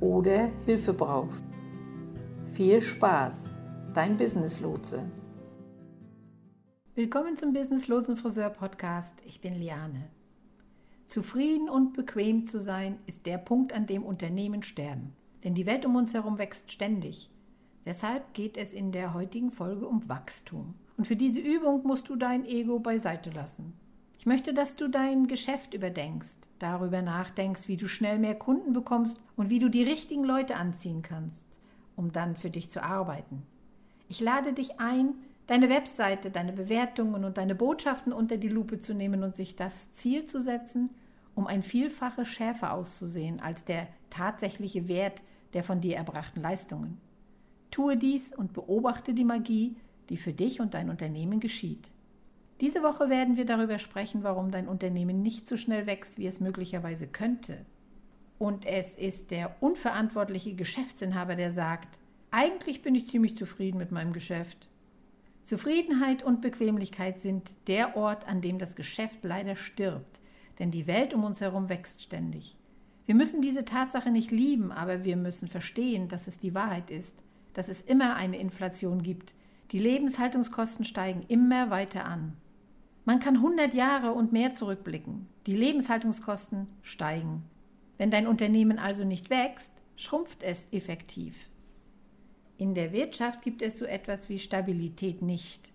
oder Hilfe brauchst. Viel Spaß, dein Business Lotse. Willkommen zum Business Lotsen Friseur Podcast. Ich bin Liane. Zufrieden und bequem zu sein, ist der Punkt, an dem Unternehmen sterben. Denn die Welt um uns herum wächst ständig. Deshalb geht es in der heutigen Folge um Wachstum. Und für diese Übung musst du dein Ego beiseite lassen. Ich möchte, dass du dein Geschäft überdenkst, darüber nachdenkst, wie du schnell mehr Kunden bekommst und wie du die richtigen Leute anziehen kannst, um dann für dich zu arbeiten. Ich lade dich ein, deine Webseite, deine Bewertungen und deine Botschaften unter die Lupe zu nehmen und sich das Ziel zu setzen, um ein Vielfaches schärfer auszusehen als der tatsächliche Wert der von dir erbrachten Leistungen. Tue dies und beobachte die Magie, die für dich und dein Unternehmen geschieht. Diese Woche werden wir darüber sprechen, warum dein Unternehmen nicht so schnell wächst, wie es möglicherweise könnte. Und es ist der unverantwortliche Geschäftsinhaber, der sagt, eigentlich bin ich ziemlich zufrieden mit meinem Geschäft. Zufriedenheit und Bequemlichkeit sind der Ort, an dem das Geschäft leider stirbt, denn die Welt um uns herum wächst ständig. Wir müssen diese Tatsache nicht lieben, aber wir müssen verstehen, dass es die Wahrheit ist, dass es immer eine Inflation gibt. Die Lebenshaltungskosten steigen immer weiter an. Man kann 100 Jahre und mehr zurückblicken. Die Lebenshaltungskosten steigen. Wenn dein Unternehmen also nicht wächst, schrumpft es effektiv. In der Wirtschaft gibt es so etwas wie Stabilität nicht.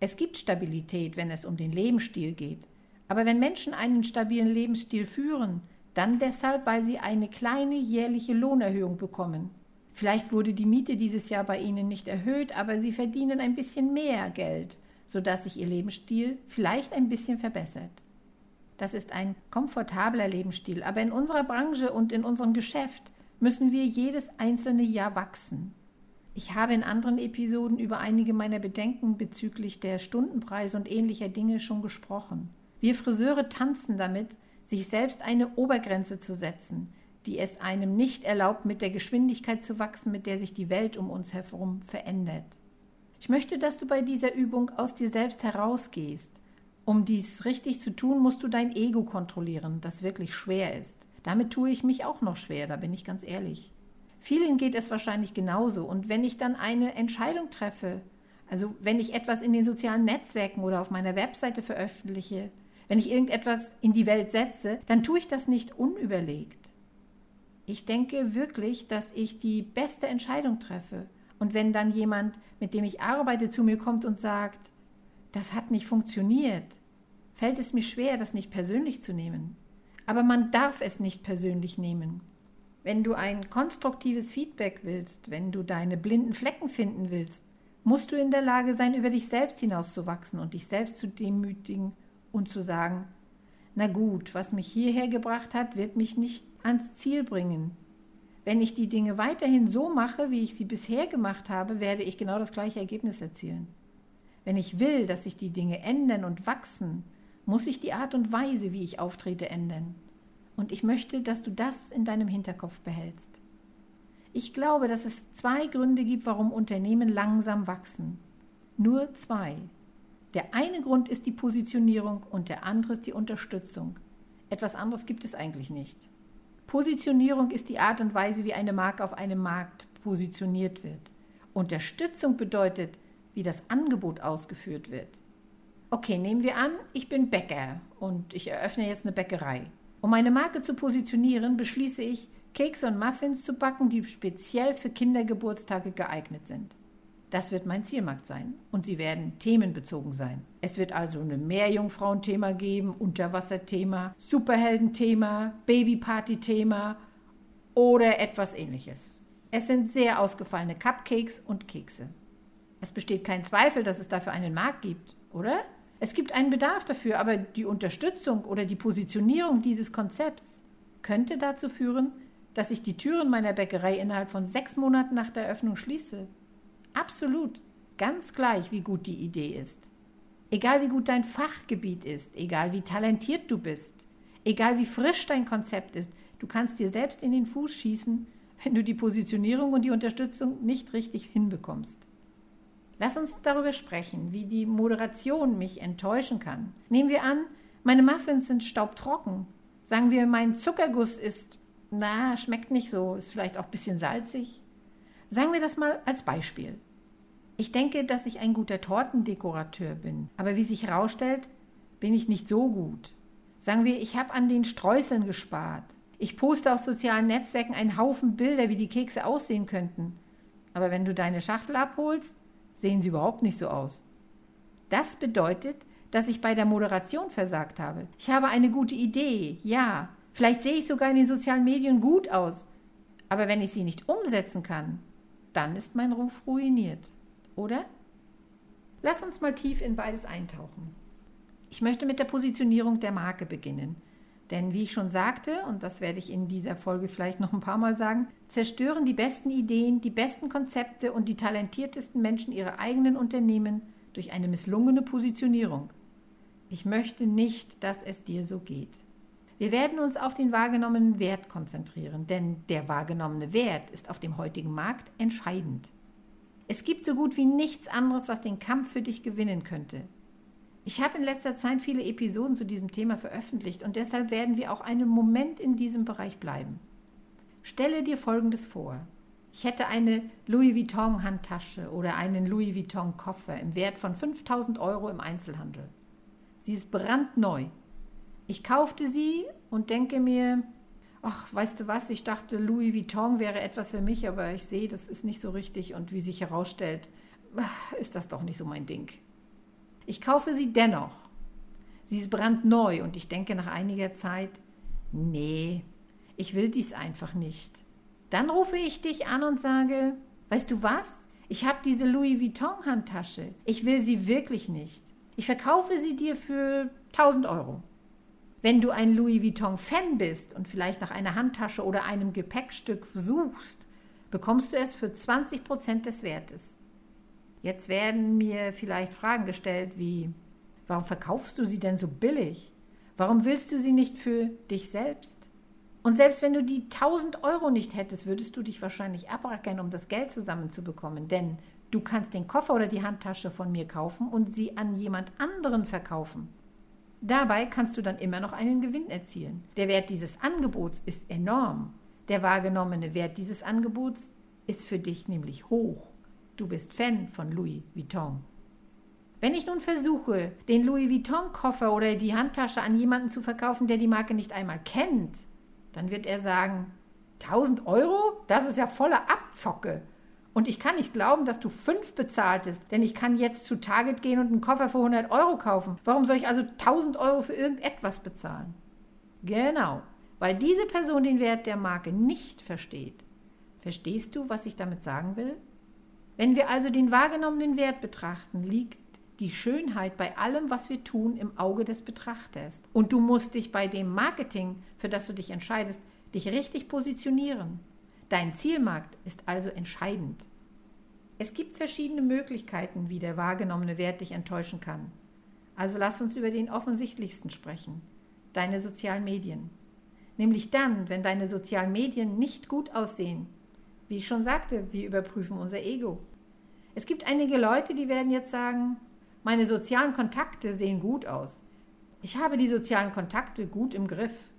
Es gibt Stabilität, wenn es um den Lebensstil geht. Aber wenn Menschen einen stabilen Lebensstil führen, dann deshalb, weil sie eine kleine jährliche Lohnerhöhung bekommen. Vielleicht wurde die Miete dieses Jahr bei ihnen nicht erhöht, aber sie verdienen ein bisschen mehr Geld sodass sich ihr Lebensstil vielleicht ein bisschen verbessert. Das ist ein komfortabler Lebensstil, aber in unserer Branche und in unserem Geschäft müssen wir jedes einzelne Jahr wachsen. Ich habe in anderen Episoden über einige meiner Bedenken bezüglich der Stundenpreise und ähnlicher Dinge schon gesprochen. Wir Friseure tanzen damit, sich selbst eine Obergrenze zu setzen, die es einem nicht erlaubt, mit der Geschwindigkeit zu wachsen, mit der sich die Welt um uns herum verändert. Ich möchte, dass du bei dieser Übung aus dir selbst herausgehst. Um dies richtig zu tun, musst du dein Ego kontrollieren, das wirklich schwer ist. Damit tue ich mich auch noch schwer, da bin ich ganz ehrlich. Vielen geht es wahrscheinlich genauso. Und wenn ich dann eine Entscheidung treffe, also wenn ich etwas in den sozialen Netzwerken oder auf meiner Webseite veröffentliche, wenn ich irgendetwas in die Welt setze, dann tue ich das nicht unüberlegt. Ich denke wirklich, dass ich die beste Entscheidung treffe und wenn dann jemand, mit dem ich arbeite, zu mir kommt und sagt, das hat nicht funktioniert, fällt es mir schwer, das nicht persönlich zu nehmen. Aber man darf es nicht persönlich nehmen. Wenn du ein konstruktives Feedback willst, wenn du deine blinden Flecken finden willst, musst du in der Lage sein, über dich selbst hinauszuwachsen und dich selbst zu demütigen und zu sagen, na gut, was mich hierher gebracht hat, wird mich nicht ans Ziel bringen. Wenn ich die Dinge weiterhin so mache, wie ich sie bisher gemacht habe, werde ich genau das gleiche Ergebnis erzielen. Wenn ich will, dass sich die Dinge ändern und wachsen, muss ich die Art und Weise, wie ich auftrete, ändern. Und ich möchte, dass du das in deinem Hinterkopf behältst. Ich glaube, dass es zwei Gründe gibt, warum Unternehmen langsam wachsen. Nur zwei. Der eine Grund ist die Positionierung und der andere ist die Unterstützung. Etwas anderes gibt es eigentlich nicht. Positionierung ist die Art und Weise, wie eine Marke auf einem Markt positioniert wird. Unterstützung bedeutet, wie das Angebot ausgeführt wird. Okay, nehmen wir an, ich bin Bäcker und ich eröffne jetzt eine Bäckerei. Um meine Marke zu positionieren, beschließe ich, Kekse und Muffins zu backen, die speziell für Kindergeburtstage geeignet sind. Das wird mein Zielmarkt sein und sie werden themenbezogen sein. Es wird also ein Meerjungfrauenthema geben, Unterwasserthema, Superheldenthema, Babyparty-Thema oder etwas ähnliches. Es sind sehr ausgefallene Cupcakes und Kekse. Es besteht kein Zweifel, dass es dafür einen Markt gibt, oder? Es gibt einen Bedarf dafür, aber die Unterstützung oder die Positionierung dieses Konzepts könnte dazu führen, dass ich die Türen meiner Bäckerei innerhalb von sechs Monaten nach der Eröffnung schließe. Absolut, ganz gleich, wie gut die Idee ist. Egal wie gut dein Fachgebiet ist, egal wie talentiert du bist, egal wie frisch dein Konzept ist, du kannst dir selbst in den Fuß schießen, wenn du die Positionierung und die Unterstützung nicht richtig hinbekommst. Lass uns darüber sprechen, wie die Moderation mich enttäuschen kann. Nehmen wir an, meine Muffins sind staubtrocken. Sagen wir, mein Zuckerguss ist, na, schmeckt nicht so, ist vielleicht auch ein bisschen salzig. Sagen wir das mal als Beispiel. Ich denke, dass ich ein guter Tortendekorateur bin, aber wie sich herausstellt, bin ich nicht so gut. Sagen wir, ich habe an den Streuseln gespart. Ich poste auf sozialen Netzwerken einen Haufen Bilder, wie die Kekse aussehen könnten. Aber wenn du deine Schachtel abholst, sehen sie überhaupt nicht so aus. Das bedeutet, dass ich bei der Moderation versagt habe. Ich habe eine gute Idee, ja. Vielleicht sehe ich sogar in den sozialen Medien gut aus. Aber wenn ich sie nicht umsetzen kann, dann ist mein Ruf ruiniert. Oder? Lass uns mal tief in beides eintauchen. Ich möchte mit der Positionierung der Marke beginnen. Denn wie ich schon sagte, und das werde ich in dieser Folge vielleicht noch ein paar Mal sagen, zerstören die besten Ideen, die besten Konzepte und die talentiertesten Menschen ihre eigenen Unternehmen durch eine misslungene Positionierung. Ich möchte nicht, dass es dir so geht. Wir werden uns auf den wahrgenommenen Wert konzentrieren, denn der wahrgenommene Wert ist auf dem heutigen Markt entscheidend. Es gibt so gut wie nichts anderes, was den Kampf für dich gewinnen könnte. Ich habe in letzter Zeit viele Episoden zu diesem Thema veröffentlicht und deshalb werden wir auch einen Moment in diesem Bereich bleiben. Stelle dir Folgendes vor. Ich hätte eine Louis Vuitton Handtasche oder einen Louis Vuitton Koffer im Wert von 5000 Euro im Einzelhandel. Sie ist brandneu. Ich kaufte sie und denke mir, ach, weißt du was, ich dachte, Louis Vuitton wäre etwas für mich, aber ich sehe, das ist nicht so richtig und wie sich herausstellt, ist das doch nicht so mein Ding. Ich kaufe sie dennoch. Sie ist brandneu und ich denke nach einiger Zeit, nee, ich will dies einfach nicht. Dann rufe ich dich an und sage, weißt du was? Ich habe diese Louis Vuitton Handtasche. Ich will sie wirklich nicht. Ich verkaufe sie dir für 1000 Euro. Wenn du ein Louis Vuitton Fan bist und vielleicht nach einer Handtasche oder einem Gepäckstück suchst, bekommst du es für 20 Prozent des Wertes. Jetzt werden mir vielleicht Fragen gestellt wie, warum verkaufst du sie denn so billig? Warum willst du sie nicht für dich selbst? Und selbst wenn du die 1000 Euro nicht hättest, würdest du dich wahrscheinlich abrackern, um das Geld zusammenzubekommen. Denn du kannst den Koffer oder die Handtasche von mir kaufen und sie an jemand anderen verkaufen. Dabei kannst du dann immer noch einen Gewinn erzielen. Der Wert dieses Angebots ist enorm. Der wahrgenommene Wert dieses Angebots ist für dich nämlich hoch. Du bist Fan von Louis Vuitton. Wenn ich nun versuche, den Louis Vuitton-Koffer oder die Handtasche an jemanden zu verkaufen, der die Marke nicht einmal kennt, dann wird er sagen, 1000 Euro? Das ist ja voller Abzocke. Und ich kann nicht glauben, dass du fünf bezahltest, denn ich kann jetzt zu Target gehen und einen Koffer für 100 Euro kaufen. Warum soll ich also 1000 Euro für irgendetwas bezahlen? Genau, weil diese Person den Wert der Marke nicht versteht. Verstehst du, was ich damit sagen will? Wenn wir also den wahrgenommenen Wert betrachten, liegt die Schönheit bei allem, was wir tun, im Auge des Betrachters. Und du musst dich bei dem Marketing, für das du dich entscheidest, dich richtig positionieren. Dein Zielmarkt ist also entscheidend. Es gibt verschiedene Möglichkeiten, wie der wahrgenommene Wert dich enttäuschen kann. Also lass uns über den offensichtlichsten sprechen. Deine sozialen Medien. Nämlich dann, wenn deine sozialen Medien nicht gut aussehen. Wie ich schon sagte, wir überprüfen unser Ego. Es gibt einige Leute, die werden jetzt sagen, meine sozialen Kontakte sehen gut aus. Ich habe die sozialen Kontakte gut im Griff.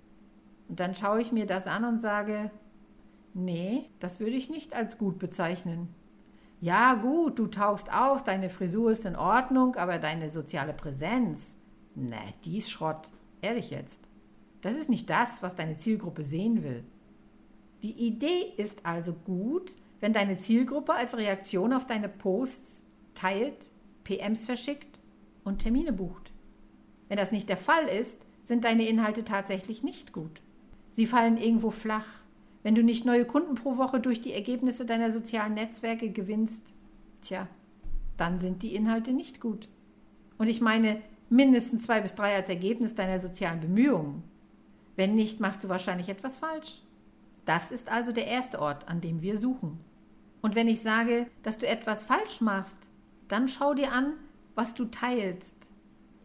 Und dann schaue ich mir das an und sage, nee, das würde ich nicht als gut bezeichnen. Ja, gut, du tauchst auf, deine Frisur ist in Ordnung, aber deine soziale Präsenz, ne, die ist Schrott. Ehrlich jetzt. Das ist nicht das, was deine Zielgruppe sehen will. Die Idee ist also gut, wenn deine Zielgruppe als Reaktion auf deine Posts teilt, PMs verschickt und Termine bucht. Wenn das nicht der Fall ist, sind deine Inhalte tatsächlich nicht gut. Sie fallen irgendwo flach. Wenn du nicht neue Kunden pro Woche durch die Ergebnisse deiner sozialen Netzwerke gewinnst, tja, dann sind die Inhalte nicht gut. Und ich meine mindestens zwei bis drei als Ergebnis deiner sozialen Bemühungen. Wenn nicht, machst du wahrscheinlich etwas falsch. Das ist also der erste Ort, an dem wir suchen. Und wenn ich sage, dass du etwas falsch machst, dann schau dir an, was du teilst,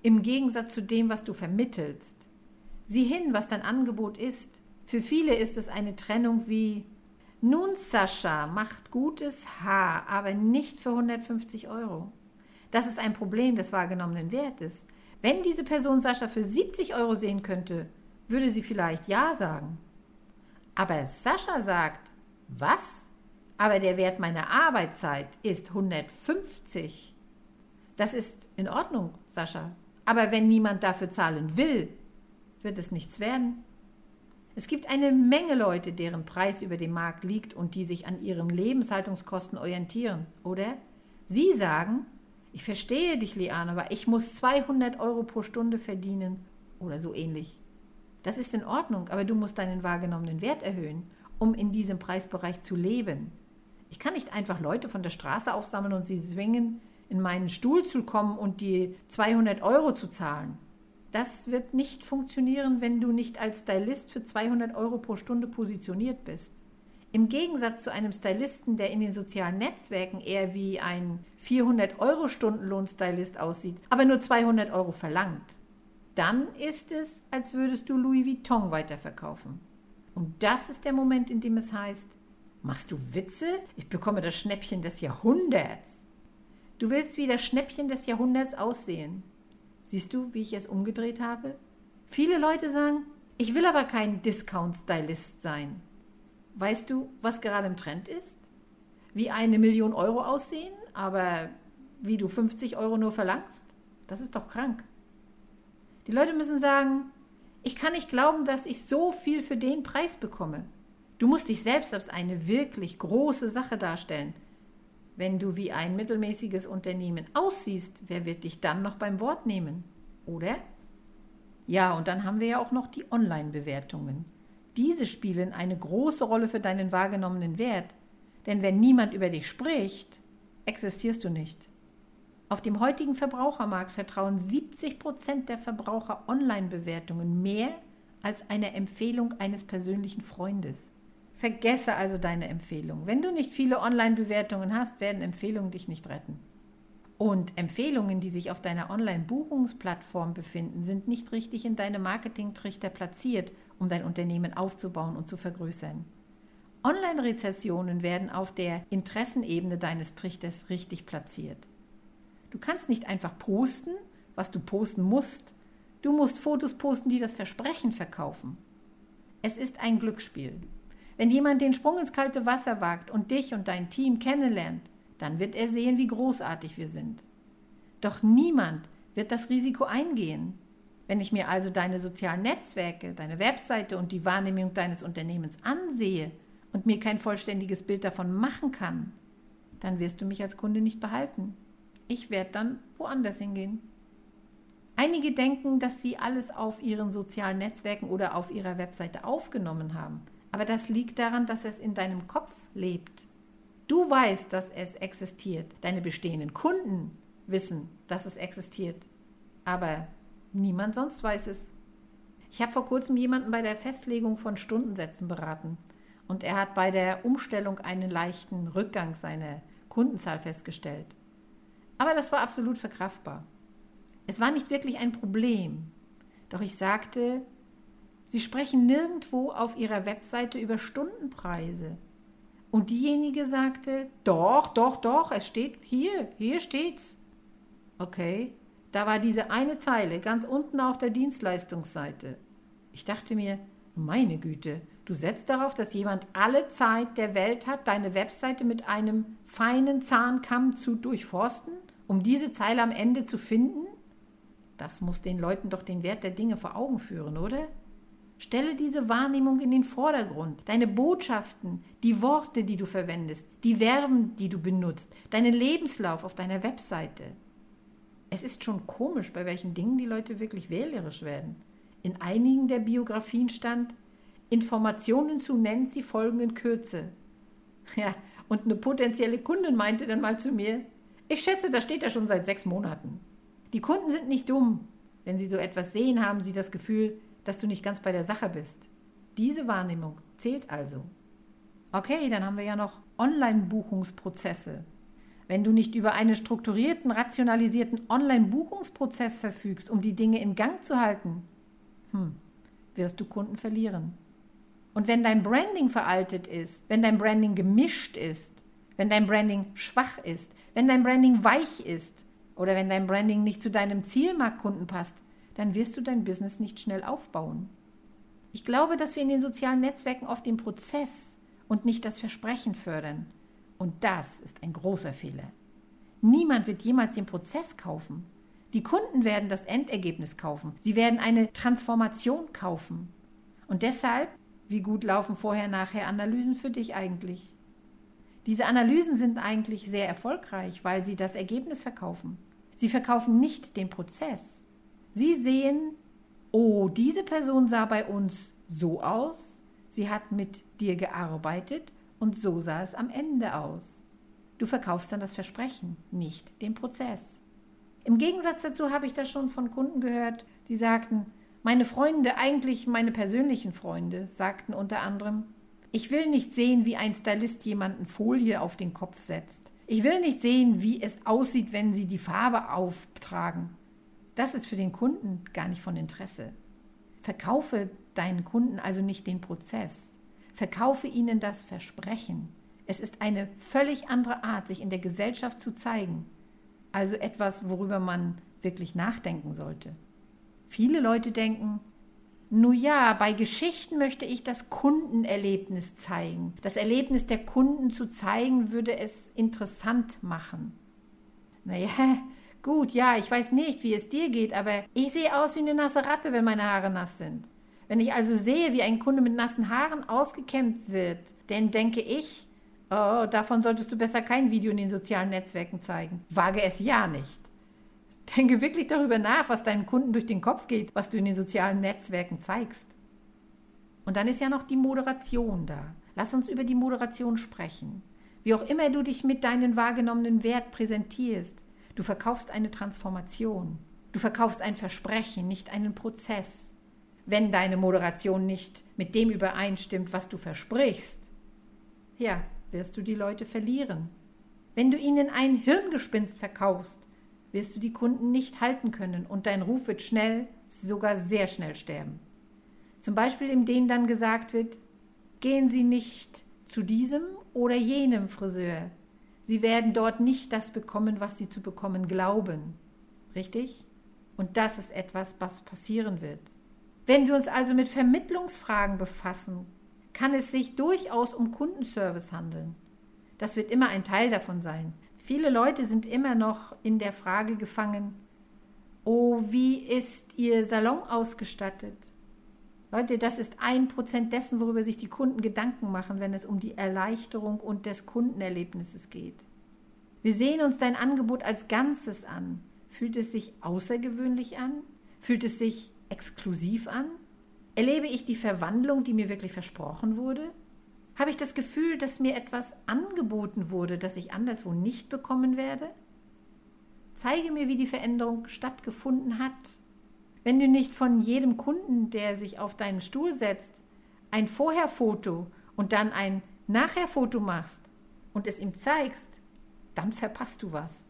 im Gegensatz zu dem, was du vermittelst. Sieh hin, was dein Angebot ist. Für viele ist es eine Trennung wie nun, Sascha, macht gutes Haar, aber nicht für 150 Euro. Das ist ein Problem des wahrgenommenen Wertes. Wenn diese Person Sascha für 70 Euro sehen könnte, würde sie vielleicht Ja sagen. Aber Sascha sagt, was? Aber der Wert meiner Arbeitszeit ist 150. Das ist in Ordnung, Sascha. Aber wenn niemand dafür zahlen will, wird es nichts werden. Es gibt eine Menge Leute, deren Preis über dem Markt liegt und die sich an ihren Lebenshaltungskosten orientieren, oder? Sie sagen, ich verstehe dich, Liane, aber ich muss 200 Euro pro Stunde verdienen oder so ähnlich. Das ist in Ordnung, aber du musst deinen wahrgenommenen Wert erhöhen, um in diesem Preisbereich zu leben. Ich kann nicht einfach Leute von der Straße aufsammeln und sie zwingen, in meinen Stuhl zu kommen und die 200 Euro zu zahlen. Das wird nicht funktionieren, wenn du nicht als Stylist für 200 Euro pro Stunde positioniert bist. Im Gegensatz zu einem Stylisten, der in den sozialen Netzwerken eher wie ein 400-Euro-Stundenlohn-Stylist aussieht, aber nur 200 Euro verlangt, dann ist es, als würdest du Louis Vuitton weiterverkaufen. Und das ist der Moment, in dem es heißt, machst du Witze? Ich bekomme das Schnäppchen des Jahrhunderts. Du willst wie das Schnäppchen des Jahrhunderts aussehen. Siehst du, wie ich es umgedreht habe? Viele Leute sagen, ich will aber kein Discount-Stylist sein. Weißt du, was gerade im Trend ist? Wie eine Million Euro aussehen, aber wie du 50 Euro nur verlangst? Das ist doch krank. Die Leute müssen sagen, ich kann nicht glauben, dass ich so viel für den Preis bekomme. Du musst dich selbst als eine wirklich große Sache darstellen. Wenn du wie ein mittelmäßiges Unternehmen aussiehst, wer wird dich dann noch beim Wort nehmen? Oder? Ja, und dann haben wir ja auch noch die Online-Bewertungen. Diese spielen eine große Rolle für deinen wahrgenommenen Wert. Denn wenn niemand über dich spricht, existierst du nicht. Auf dem heutigen Verbrauchermarkt vertrauen 70 Prozent der Verbraucher Online-Bewertungen mehr als einer Empfehlung eines persönlichen Freundes. Vergesse also deine Empfehlung. Wenn du nicht viele Online-Bewertungen hast, werden Empfehlungen dich nicht retten. Und Empfehlungen, die sich auf deiner Online-Buchungsplattform befinden, sind nicht richtig in deinem Marketingtrichter platziert, um dein Unternehmen aufzubauen und zu vergrößern. Online-Rezessionen werden auf der Interessenebene deines Trichters richtig platziert. Du kannst nicht einfach posten, was du posten musst. Du musst Fotos posten, die das Versprechen verkaufen. Es ist ein Glücksspiel. Wenn jemand den Sprung ins kalte Wasser wagt und dich und dein Team kennenlernt, dann wird er sehen, wie großartig wir sind. Doch niemand wird das Risiko eingehen. Wenn ich mir also deine sozialen Netzwerke, deine Webseite und die Wahrnehmung deines Unternehmens ansehe und mir kein vollständiges Bild davon machen kann, dann wirst du mich als Kunde nicht behalten. Ich werde dann woanders hingehen. Einige denken, dass sie alles auf ihren sozialen Netzwerken oder auf ihrer Webseite aufgenommen haben. Aber das liegt daran, dass es in deinem Kopf lebt. Du weißt, dass es existiert. Deine bestehenden Kunden wissen, dass es existiert. Aber niemand sonst weiß es. Ich habe vor kurzem jemanden bei der Festlegung von Stundensätzen beraten. Und er hat bei der Umstellung einen leichten Rückgang seiner Kundenzahl festgestellt. Aber das war absolut verkraftbar. Es war nicht wirklich ein Problem. Doch ich sagte, Sie sprechen nirgendwo auf Ihrer Webseite über Stundenpreise. Und diejenige sagte, doch, doch, doch, es steht hier, hier steht's. Okay, da war diese eine Zeile ganz unten auf der Dienstleistungsseite. Ich dachte mir, meine Güte, du setzt darauf, dass jemand alle Zeit der Welt hat, deine Webseite mit einem feinen Zahnkamm zu durchforsten, um diese Zeile am Ende zu finden? Das muss den Leuten doch den Wert der Dinge vor Augen führen, oder? Stelle diese Wahrnehmung in den Vordergrund. Deine Botschaften, die Worte, die du verwendest, die Verben, die du benutzt, deinen Lebenslauf auf deiner Webseite. Es ist schon komisch, bei welchen Dingen die Leute wirklich wählerisch werden. In einigen der Biografien stand, Informationen zu Nancy folgen in Kürze. Ja, und eine potenzielle Kundin meinte dann mal zu mir, ich schätze, das steht ja schon seit sechs Monaten. Die Kunden sind nicht dumm. Wenn sie so etwas sehen, haben sie das Gefühl, dass du nicht ganz bei der Sache bist. Diese Wahrnehmung zählt also. Okay, dann haben wir ja noch Online-Buchungsprozesse. Wenn du nicht über einen strukturierten, rationalisierten Online-Buchungsprozess verfügst, um die Dinge in Gang zu halten, hm, wirst du Kunden verlieren. Und wenn dein Branding veraltet ist, wenn dein Branding gemischt ist, wenn dein Branding schwach ist, wenn dein Branding weich ist oder wenn dein Branding nicht zu deinem Zielmarktkunden passt, dann wirst du dein Business nicht schnell aufbauen. Ich glaube, dass wir in den sozialen Netzwerken oft den Prozess und nicht das Versprechen fördern. Und das ist ein großer Fehler. Niemand wird jemals den Prozess kaufen. Die Kunden werden das Endergebnis kaufen. Sie werden eine Transformation kaufen. Und deshalb, wie gut laufen vorher-nachher Analysen für dich eigentlich? Diese Analysen sind eigentlich sehr erfolgreich, weil sie das Ergebnis verkaufen. Sie verkaufen nicht den Prozess. Sie sehen, oh, diese Person sah bei uns so aus, sie hat mit dir gearbeitet und so sah es am Ende aus. Du verkaufst dann das Versprechen, nicht den Prozess. Im Gegensatz dazu habe ich das schon von Kunden gehört, die sagten, meine Freunde, eigentlich meine persönlichen Freunde, sagten unter anderem, ich will nicht sehen, wie ein Stylist jemanden Folie auf den Kopf setzt. Ich will nicht sehen, wie es aussieht, wenn sie die Farbe auftragen. Das ist für den Kunden gar nicht von Interesse. Verkaufe deinen Kunden also nicht den Prozess. Verkaufe ihnen das Versprechen. Es ist eine völlig andere Art, sich in der Gesellschaft zu zeigen. Also etwas, worüber man wirklich nachdenken sollte. Viele Leute denken, nun ja, bei Geschichten möchte ich das Kundenerlebnis zeigen. Das Erlebnis der Kunden zu zeigen, würde es interessant machen. Naja, Gut, ja, ich weiß nicht, wie es dir geht, aber ich sehe aus wie eine nasse Ratte, wenn meine Haare nass sind. Wenn ich also sehe, wie ein Kunde mit nassen Haaren ausgekämmt wird, dann denke ich, oh, davon solltest du besser kein Video in den sozialen Netzwerken zeigen. Wage es ja nicht. Denke wirklich darüber nach, was deinen Kunden durch den Kopf geht, was du in den sozialen Netzwerken zeigst. Und dann ist ja noch die Moderation da. Lass uns über die Moderation sprechen. Wie auch immer du dich mit deinen wahrgenommenen Wert präsentierst, Du verkaufst eine Transformation. Du verkaufst ein Versprechen, nicht einen Prozess. Wenn deine Moderation nicht mit dem übereinstimmt, was du versprichst, ja, wirst du die Leute verlieren. Wenn du ihnen ein Hirngespinst verkaufst, wirst du die Kunden nicht halten können und dein Ruf wird schnell, sogar sehr schnell sterben. Zum Beispiel, indem dann gesagt wird, gehen Sie nicht zu diesem oder jenem Friseur, Sie werden dort nicht das bekommen, was sie zu bekommen glauben. Richtig? Und das ist etwas, was passieren wird. Wenn wir uns also mit Vermittlungsfragen befassen, kann es sich durchaus um Kundenservice handeln. Das wird immer ein Teil davon sein. Viele Leute sind immer noch in der Frage gefangen, oh, wie ist Ihr Salon ausgestattet? Leute, das ist ein Prozent dessen, worüber sich die Kunden Gedanken machen, wenn es um die Erleichterung und des Kundenerlebnisses geht. Wir sehen uns dein Angebot als Ganzes an. Fühlt es sich außergewöhnlich an? Fühlt es sich exklusiv an? Erlebe ich die Verwandlung, die mir wirklich versprochen wurde? Habe ich das Gefühl, dass mir etwas angeboten wurde, das ich anderswo nicht bekommen werde? Zeige mir, wie die Veränderung stattgefunden hat wenn du nicht von jedem Kunden, der sich auf deinen Stuhl setzt, ein Vorherfoto und dann ein Nachherfoto machst und es ihm zeigst, dann verpasst du was.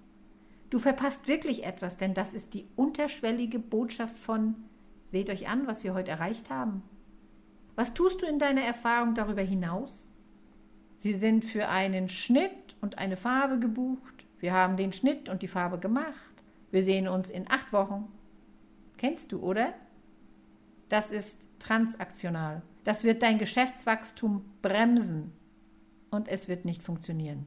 Du verpasst wirklich etwas, denn das ist die unterschwellige Botschaft von Seht euch an, was wir heute erreicht haben. Was tust du in deiner Erfahrung darüber hinaus? Sie sind für einen Schnitt und eine Farbe gebucht. Wir haben den Schnitt und die Farbe gemacht. Wir sehen uns in acht Wochen. Kennst du, oder? Das ist transaktional. Das wird dein Geschäftswachstum bremsen und es wird nicht funktionieren.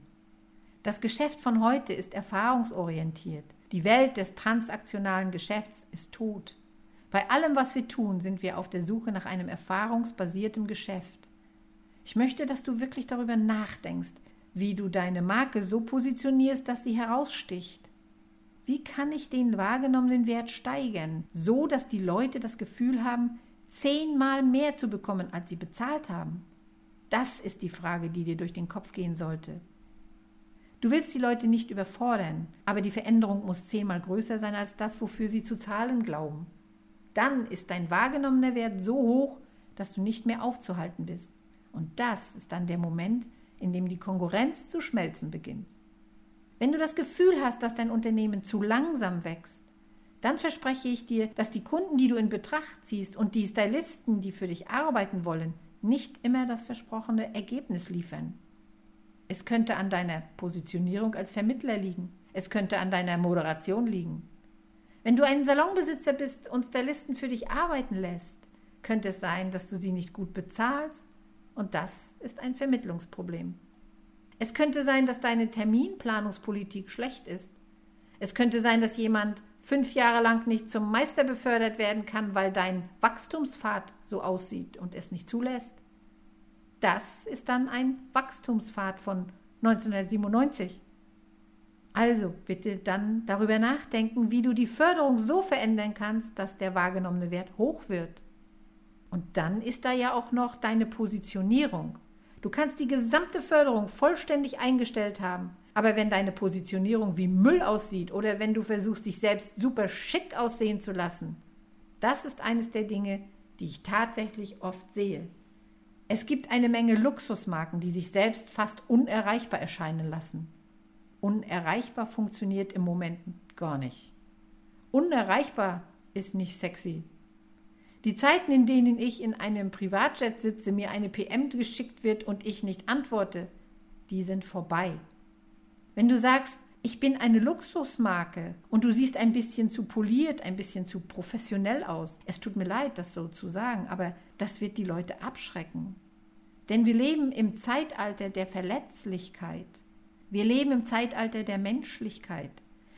Das Geschäft von heute ist erfahrungsorientiert. Die Welt des transaktionalen Geschäfts ist tot. Bei allem, was wir tun, sind wir auf der Suche nach einem erfahrungsbasierten Geschäft. Ich möchte, dass du wirklich darüber nachdenkst, wie du deine Marke so positionierst, dass sie heraussticht. Wie kann ich den wahrgenommenen Wert steigern, so dass die Leute das Gefühl haben, zehnmal mehr zu bekommen, als sie bezahlt haben? Das ist die Frage, die dir durch den Kopf gehen sollte. Du willst die Leute nicht überfordern, aber die Veränderung muss zehnmal größer sein als das, wofür sie zu zahlen glauben. Dann ist dein wahrgenommener Wert so hoch, dass du nicht mehr aufzuhalten bist. Und das ist dann der Moment, in dem die Konkurrenz zu schmelzen beginnt. Wenn du das Gefühl hast, dass dein Unternehmen zu langsam wächst, dann verspreche ich dir, dass die Kunden, die du in Betracht ziehst und die Stylisten, die für dich arbeiten wollen, nicht immer das versprochene Ergebnis liefern. Es könnte an deiner Positionierung als Vermittler liegen. Es könnte an deiner Moderation liegen. Wenn du ein Salonbesitzer bist und Stylisten für dich arbeiten lässt, könnte es sein, dass du sie nicht gut bezahlst und das ist ein Vermittlungsproblem. Es könnte sein, dass deine Terminplanungspolitik schlecht ist. Es könnte sein, dass jemand fünf Jahre lang nicht zum Meister befördert werden kann, weil dein Wachstumspfad so aussieht und es nicht zulässt. Das ist dann ein Wachstumspfad von 1997. Also bitte dann darüber nachdenken, wie du die Förderung so verändern kannst, dass der wahrgenommene Wert hoch wird. Und dann ist da ja auch noch deine Positionierung. Du kannst die gesamte Förderung vollständig eingestellt haben, aber wenn deine Positionierung wie Müll aussieht oder wenn du versuchst, dich selbst super schick aussehen zu lassen, das ist eines der Dinge, die ich tatsächlich oft sehe. Es gibt eine Menge Luxusmarken, die sich selbst fast unerreichbar erscheinen lassen. Unerreichbar funktioniert im Moment gar nicht. Unerreichbar ist nicht sexy. Die Zeiten, in denen ich in einem Privatjet sitze, mir eine PM geschickt wird und ich nicht antworte, die sind vorbei. Wenn du sagst, ich bin eine Luxusmarke und du siehst ein bisschen zu poliert, ein bisschen zu professionell aus. Es tut mir leid, das so zu sagen, aber das wird die Leute abschrecken. Denn wir leben im Zeitalter der Verletzlichkeit. Wir leben im Zeitalter der Menschlichkeit.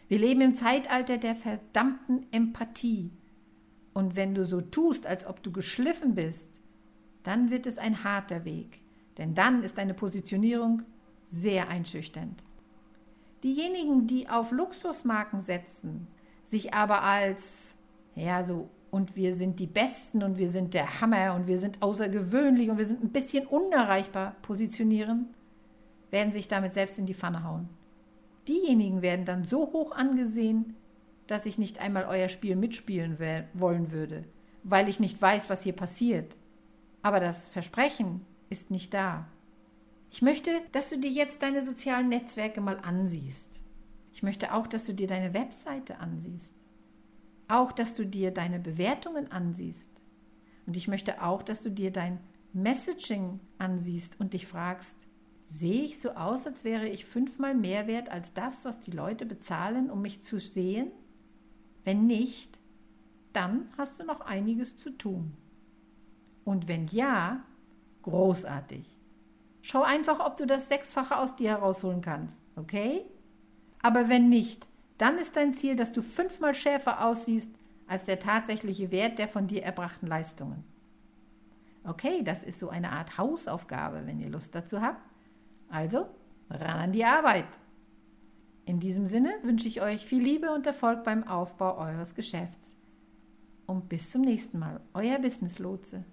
Wir leben im Zeitalter der verdammten Empathie. Und wenn du so tust, als ob du geschliffen bist, dann wird es ein harter Weg. Denn dann ist deine Positionierung sehr einschüchternd. Diejenigen, die auf Luxusmarken setzen, sich aber als, ja, so, und wir sind die Besten und wir sind der Hammer und wir sind außergewöhnlich und wir sind ein bisschen unerreichbar positionieren, werden sich damit selbst in die Pfanne hauen. Diejenigen werden dann so hoch angesehen, dass ich nicht einmal euer Spiel mitspielen wollen würde, weil ich nicht weiß, was hier passiert. Aber das Versprechen ist nicht da. Ich möchte, dass du dir jetzt deine sozialen Netzwerke mal ansiehst. Ich möchte auch, dass du dir deine Webseite ansiehst. Auch, dass du dir deine Bewertungen ansiehst. Und ich möchte auch, dass du dir dein Messaging ansiehst und dich fragst, Sehe ich so aus, als wäre ich fünfmal mehr wert als das, was die Leute bezahlen, um mich zu sehen? Wenn nicht, dann hast du noch einiges zu tun. Und wenn ja, großartig. Schau einfach, ob du das Sechsfache aus dir herausholen kannst, okay? Aber wenn nicht, dann ist dein Ziel, dass du fünfmal schärfer aussiehst als der tatsächliche Wert der von dir erbrachten Leistungen. Okay, das ist so eine Art Hausaufgabe, wenn ihr Lust dazu habt. Also, ran an die Arbeit. In diesem Sinne wünsche ich euch viel Liebe und Erfolg beim Aufbau eures Geschäfts. Und bis zum nächsten Mal, euer Business Lotse.